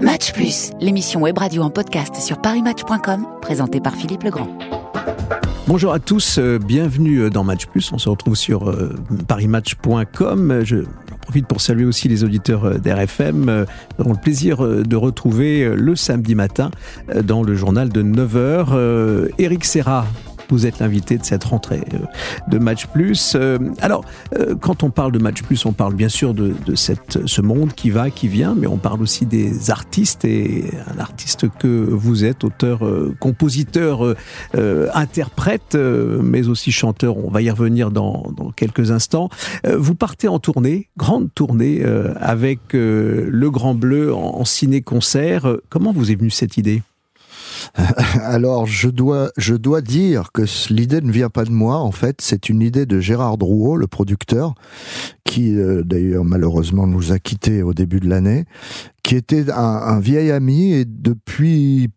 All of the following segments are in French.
Match Plus, l'émission web radio en podcast sur parismatch.com, présentée par Philippe Legrand. Bonjour à tous, euh, bienvenue euh, dans Match Plus. On se retrouve sur euh, parismatch.com. Je profite pour saluer aussi les auditeurs d'RFM. Nous aurons le plaisir de retrouver le samedi matin dans le journal de 9h. Eric Serra vous êtes l'invité de cette rentrée euh, de Match Plus. Euh, alors, euh, quand on parle de Match Plus, on parle bien sûr de, cette, ce monde qui va, qui vient, mais on parle aussi des artistes et un artiste que vous êtes, auteur, compositeur, interprète, mais aussi chanteur. On va y revenir dans, dans quelques instants. Vous partez en tournée, grande tournée, avec le Grand Bleu en ciné-concert. Comment vous est venue cette idée? Alors, je dois, je dois dire que l'idée ne vient pas de moi. En fait, c'est une idée de Gérard Drouot, le producteur, qui euh, d'ailleurs malheureusement nous a quittés au début de l'année, qui était un, un vieil ami et depuis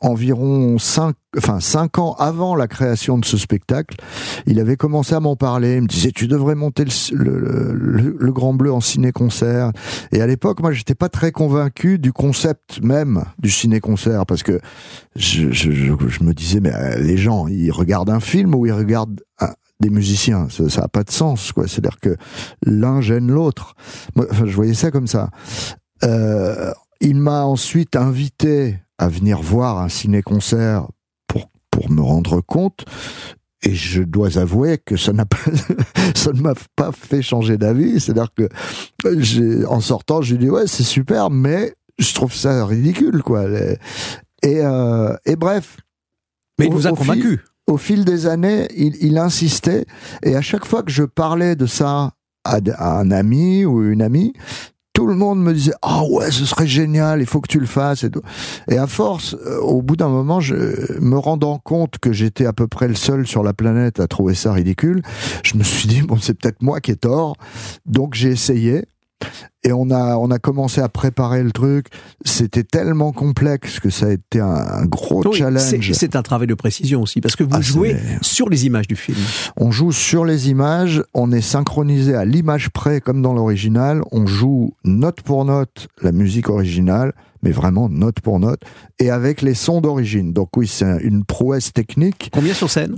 environ cinq, enfin cinq ans avant la création de ce spectacle, il avait commencé à m'en parler. Il me disait tu devrais monter le, le, le, Grand Bleu en ciné-concert. Et à l'époque, moi, j'étais pas très convaincu du concept même du ciné-concert parce que je, je, je, me disais mais euh, les gens, ils regardent un film ou ils regardent des musiciens. Ça, ça a pas de sens, quoi. C'est-à-dire que l'un gêne l'autre. Enfin, je voyais ça comme ça. Euh, il m'a ensuite invité à venir voir un ciné-concert pour, pour me rendre compte. Et je dois avouer que ça n'a pas, ça ne m'a pas fait changer d'avis. C'est-à-dire que j'ai, en sortant, j'ai dit ouais, c'est super, mais je trouve ça ridicule, quoi. Et, euh, et bref. Mais il vous a convaincu. au fil des années, il, il, insistait, et à chaque fois que je parlais de ça à un ami ou une amie, tout le monde me disait ah ouais ce serait génial il faut que tu le fasses et tout. Et à force euh, au bout d'un moment je me rendant compte que j'étais à peu près le seul sur la planète à trouver ça ridicule je me suis dit bon c'est peut-être moi qui ai tort. Donc j'ai essayé et on a, on a commencé à préparer le truc. C'était tellement complexe que ça a été un, gros challenge. C'est un travail de précision aussi, parce que vous ah, jouez sur les images du film. On joue sur les images, on est synchronisé à l'image près comme dans l'original. On joue note pour note la musique originale, mais vraiment note pour note, et avec les sons d'origine. Donc oui, c'est une prouesse technique. Combien sur scène?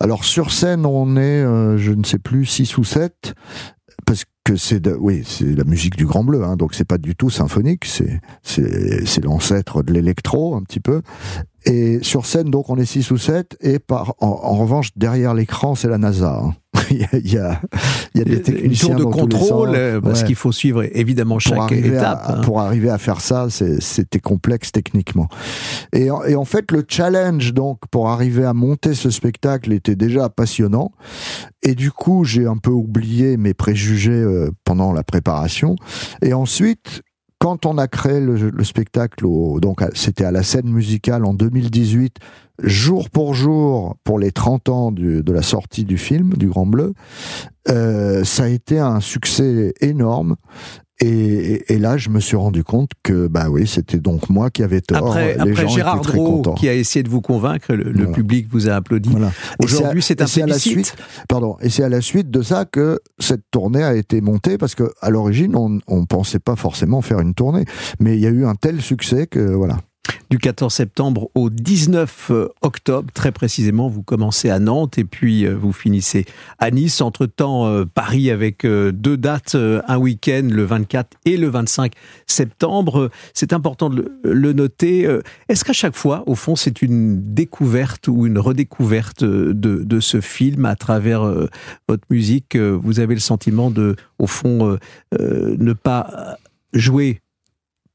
Alors sur scène, on est, euh, je ne sais plus, 6 ou 7, parce que c'est oui, c'est la musique du Grand Bleu, hein, donc c'est pas du tout symphonique, c'est c'est l'ancêtre de l'électro un petit peu. Et sur scène, donc, on est 6 ou 7, et par, en, revanche, derrière l'écran, c'est la NASA. Hein. il, y a, il, y a, des techniciens Une tour de contrôle, euh, parce qu'il faut suivre évidemment chaque étape. hein. Pour arriver à faire ça, c'était complexe techniquement. Et, et, en fait, le challenge, donc, pour arriver à monter ce spectacle était déjà passionnant. Et du coup, j'ai un peu oublié mes préjugés euh, pendant la préparation. Et ensuite, quand on a créé le, spectacle, c'était à la scène musicale en 2018, jour pour jour, pour les 30 ans de la sortie du film, du Grand Bleu, euh, ça a été un succès énorme. Et, et, là, je me suis rendu compte que, bah oui, c'était donc moi qui avais tort. Après, Les après Gérard Drault, qui a essayé de vous convaincre, le, public vous a applaudi. Aujourd'hui, c'est un plébiscite. pardon. Et c'est à la suite de ça que cette tournée a été montée, parce que à l'origine, on, on pensait pas forcément faire une tournée, mais il y a eu un tel succès que voilà du 14 septembre au 19 euh, octobre. Très précisément, vous commencez à Nantes et puis euh, vous finissez à Nice. Entre-temps, euh, Paris avec deux dates, un week-end, le 24 et le 25 septembre. C'est important de le noter. Est-ce qu'à chaque fois, au fond, c'est une découverte ou une redécouverte de, de ce film à travers votre musique? Vous avez le sentiment de, au fond, ne pas jouer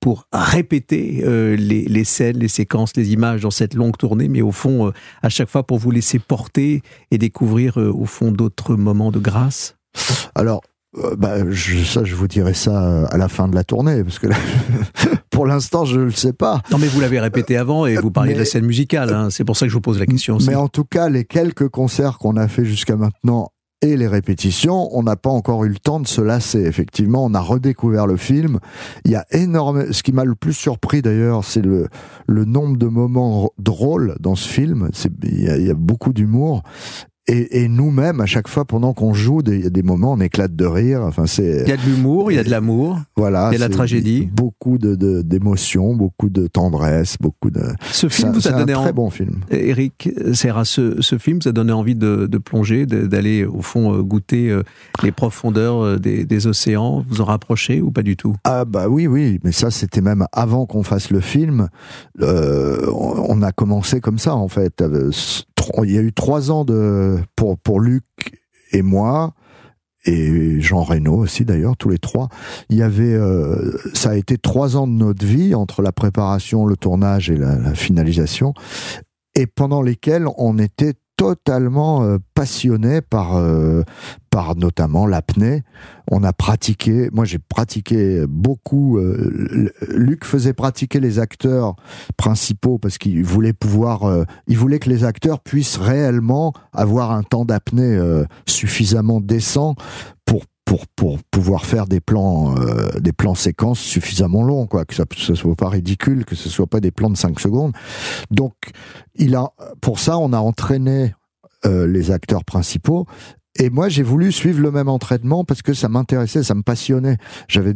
pour répéter euh, les, les, scènes, les séquences, les images dans cette longue tournée, mais au fond, euh, à chaque fois pour vous laisser porter et découvrir euh, au fond d'autres moments de grâce? Alors, bah, je, ça, je vous dirai ça à la fin de la tournée, parce que là, pour l'instant, je ne le sais pas. Non, mais vous l'avez répété avant et vous parliez de la scène musicale. Hein, c'est pour ça que je vous pose la question. Aussi. Mais en tout cas, les quelques concerts qu'on a fait jusqu'à maintenant et les répétitions, on n'a pas encore eu le temps de se lasser. Effectivement, on a redécouvert le film. Il y a énormément. Ce qui m'a le plus surpris d'ailleurs, c'est le, le nombre de moments drôles dans ce film. Il y, il y a beaucoup d'humour. Et, et nous-mêmes, à chaque fois, pendant qu'on joue, il y a des moments, on éclate de rire. Enfin, c'est. Il y a de l'humour, il y a de l'amour. Voilà. Il y a de la tragédie. Beaucoup de d'émotions, beaucoup de tendresse, beaucoup de. Ce film vous a donné un très bon film. Eric Serra, ce, ce film vous a donné envie de, de plonger, d'aller au fond euh, goûter euh, les profondeurs euh, des, des, océans, vous en rapprocher ou pas du tout? Ah bah oui, oui, mais ça c'était même avant qu'on fasse le film. Euh, on a commencé comme ça en fait il y a eu trois ans de pour pour Luc et moi et Jean Reno aussi d'ailleurs, tous les trois. Il y avait, euh, ça a été trois ans de notre vie entre la préparation, le tournage et la, la finalisation, et pendant lesquels on était totalement euh, passionné par euh, par notamment l'apnée. On a pratiqué, moi j'ai pratiqué beaucoup. Euh, Luc faisait pratiquer les acteurs principaux parce qu'il voulait pouvoir, il voulait que les acteurs puissent réellement avoir un temps d'apnée suffisamment décent pour pouvoir faire des plans euh, des plans séquences suffisamment longs quoi que ça ne soit pas ridicule que ce soit pas des plans de 5 secondes donc il a pour ça on a entraîné euh, les acteurs principaux et moi, j'ai voulu suivre le même entraînement parce que ça m'intéressait, ça me passionnait. J'avais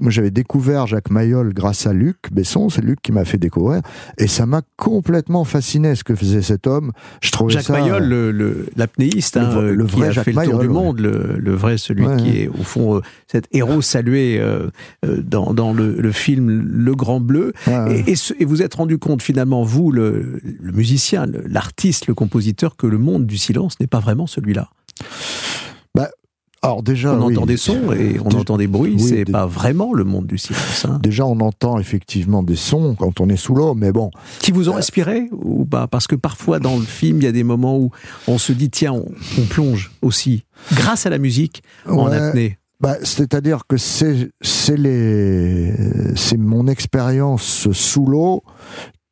moi, j'avais découvert Jacques Mayol grâce à Luc Besson, c'est Luc qui m'a fait découvrir, et ça m'a complètement fasciné ce que faisait cet homme. Je trouvais Jacques ça, Mayol, l'apnéiste, le, hein, le, vrai qui a Jacques fait le tour du monde, le, le, vrai, celui ouais, qui est au fond euh, cet héros salué euh, euh, dans, dans le, film Le Grand Bleu. Ouais, et, et, et, vous êtes rendu compte finalement, vous, le, musicien, l'artiste, le compositeur, que le monde du silence n'est pas vraiment celui-là. Alors déjà, on oui. entend des sons et on entend des bruits. Oui, c'est pas vraiment le monde du silence. Hein. Déjà, on entend effectivement des sons quand on est sous l'eau, mais bon. Qui vous ont inspiré ou pas? Parce que parfois dans le film, il y a des moments où on se dit tiens, on, on plonge aussi grâce à la musique en apnée. Bah, c'est-à-dire que c'est les c'est mon expérience sous l'eau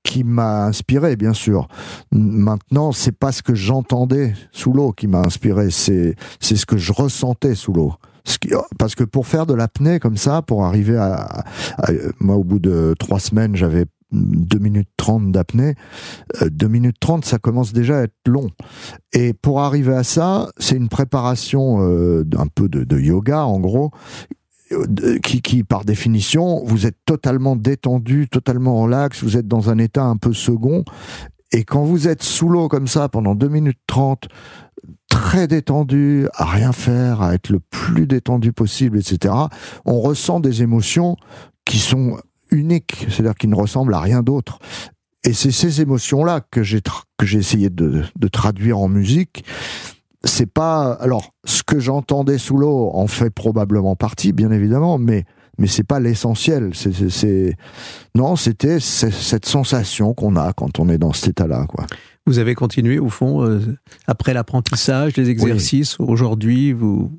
qui m'a inspiré, bien sûr. Maintenant, c'est pas ce que j'entendais sous l'eau qui m'a inspiré, c'est c'est ce que je ressentais sous l'eau. Parce que pour faire de l'apnée comme ça, pour arriver à, moi au bout de trois semaines, j'avais 2 minutes 30 d'apnée, 2 minutes 30, ça commence déjà à être long. Et pour arriver à ça, c'est une préparation euh, d'un peu de, de yoga, en gros, qui, qui, par définition, vous êtes totalement détendu, totalement relax, vous êtes dans un état un peu second. Et quand vous êtes sous l'eau comme ça pendant 2 minutes 30, très détendu, à rien faire, à être le plus détendu possible, etc., on ressent des émotions qui sont uniques, c'est-à-dire qui ne ressemblent à rien d'autre. Et c'est ces émotions-là que j'ai que j'ai essayé de, de traduire en musique c'est pas alors ce que j'entendais sous l'eau en fait probablement partie bien évidemment mais mais c'est pas l'essentiel c'est non c'était cette sensation qu'on a quand on est dans cet état là quoi vous avez continué au fond euh, après l'apprentissage, les exercices. Oui. Aujourd'hui, vous,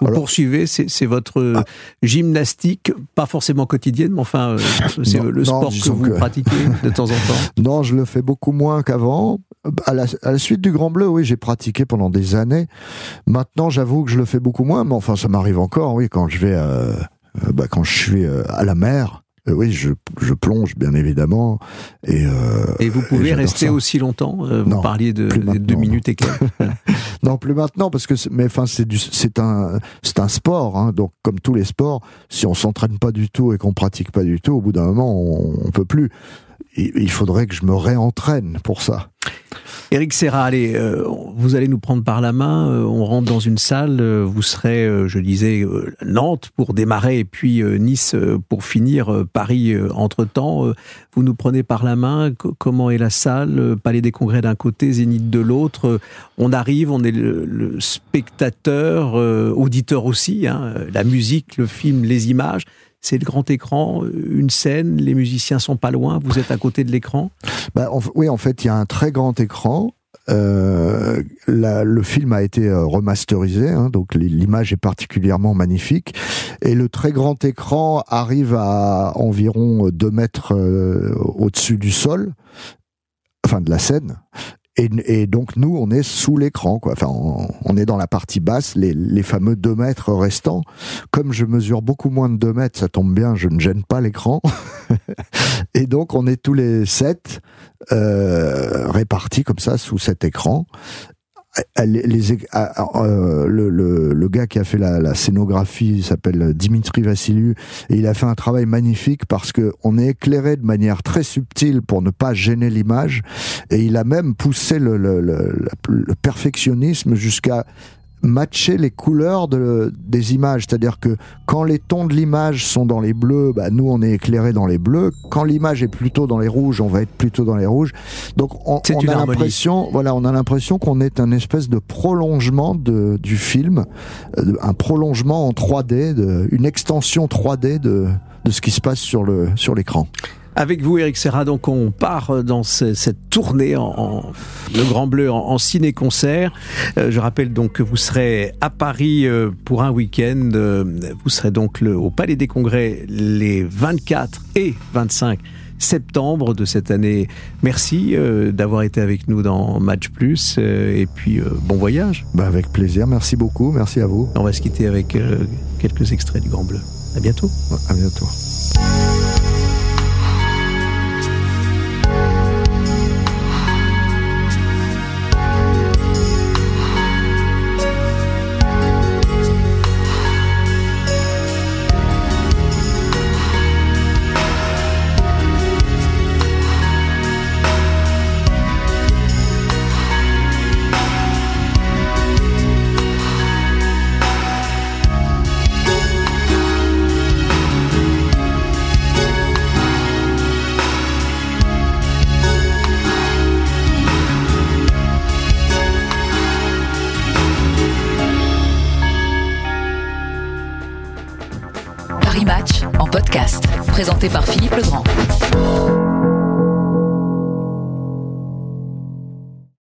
vous Alors, poursuivez. C'est votre ah. gymnastique, pas forcément quotidienne, mais enfin, euh, c'est le sport non, que vous que... pratiquez de temps en temps. Non, je le fais beaucoup moins qu'avant. À la, à la, suite du Grand Bleu, oui, j'ai pratiqué pendant des années. Maintenant, j'avoue que je le fais beaucoup moins, mais enfin, ça m'arrive encore, oui, quand je vais, euh, bah, quand je suis à la mer. Euh, oui, je, je, plonge bien évidemment. Et, euh, et vous pouvez et rester ça. aussi longtemps euh, Vous non, parliez de, de deux minutes et quelques. non, plus maintenant parce que mais enfin c'est un sport. Hein, donc comme tous les sports, si on s'entraîne pas du tout et qu'on pratique pas du tout, au bout d'un moment on, on peut plus. Il faudrait que je me réentraîne pour ça. Éric Serra, allez, euh, vous allez nous prendre par la main, euh, on rentre dans une salle, euh, vous serez, je disais, Nantes pour démarrer et puis Nice pour finir, Paris entre-temps. vous nous prenez par la main, comment est la salle Palais des Congrès d'un côté, Zénith de l'autre. On arrive, on est le, le spectateur, auditeur aussi, hein, la musique, le film, les images c'est le grand écran, une scène, les musiciens sont pas loin, vous êtes à côté de l'écran bah, Oui, en fait, il y a un très grand écran. Euh, le film a été remasterisé, hein, donc l'image est particulièrement magnifique. Et le très grand écran arrive à environ 2 mètres euh, au-dessus du sol, enfin de la scène. Et, donc nous, on est sous l'écran, quoi. Enfin, on, est dans la partie basse, les, fameux 2 mètres restants. Comme je mesure beaucoup moins de 2 mètres, ça tombe bien, je ne gêne pas l'écran. et donc on est tous les sept euh, répartis comme ça sous cet écran le, gars qui a fait la, scénographie s'appelle Dimitri Vassiliou et il a fait un travail magnifique parce que on est éclairé de manière très subtile pour ne pas gêner l'image et il a même poussé le perfectionnisme jusqu'à matcher les couleurs de, des images. C'est-à-dire que quand les tons de l'image sont dans les bleus, bah, nous on est éclairé dans les bleus. Quand l'image est plutôt dans les rouges, on va être plutôt dans les rouges. Donc on, on a l'impression, voilà, on a l'impression qu'on est un espèce de prolongement de, du film, euh, un prolongement en 3D, de, une extension 3D de, de ce qui se passe sur le sur l'écran. Avec vous, Eric Serra, donc on part dans cette tournée en, Le Grand Bleu en, ciné-concert. Euh, je rappelle donc que vous serez à Paris euh, pour un week-end. Euh, vous serez donc le, au Palais des Congrès les 24 et 25 septembre de cette année. Merci d'avoir été avec nous dans Match Plus et puis bon voyage. Bah avec plaisir, merci beaucoup, merci à vous. On va se quitter avec quelques extraits du Grand Bleu. À bientôt. À bientôt. Présenté par Philippe Legrand.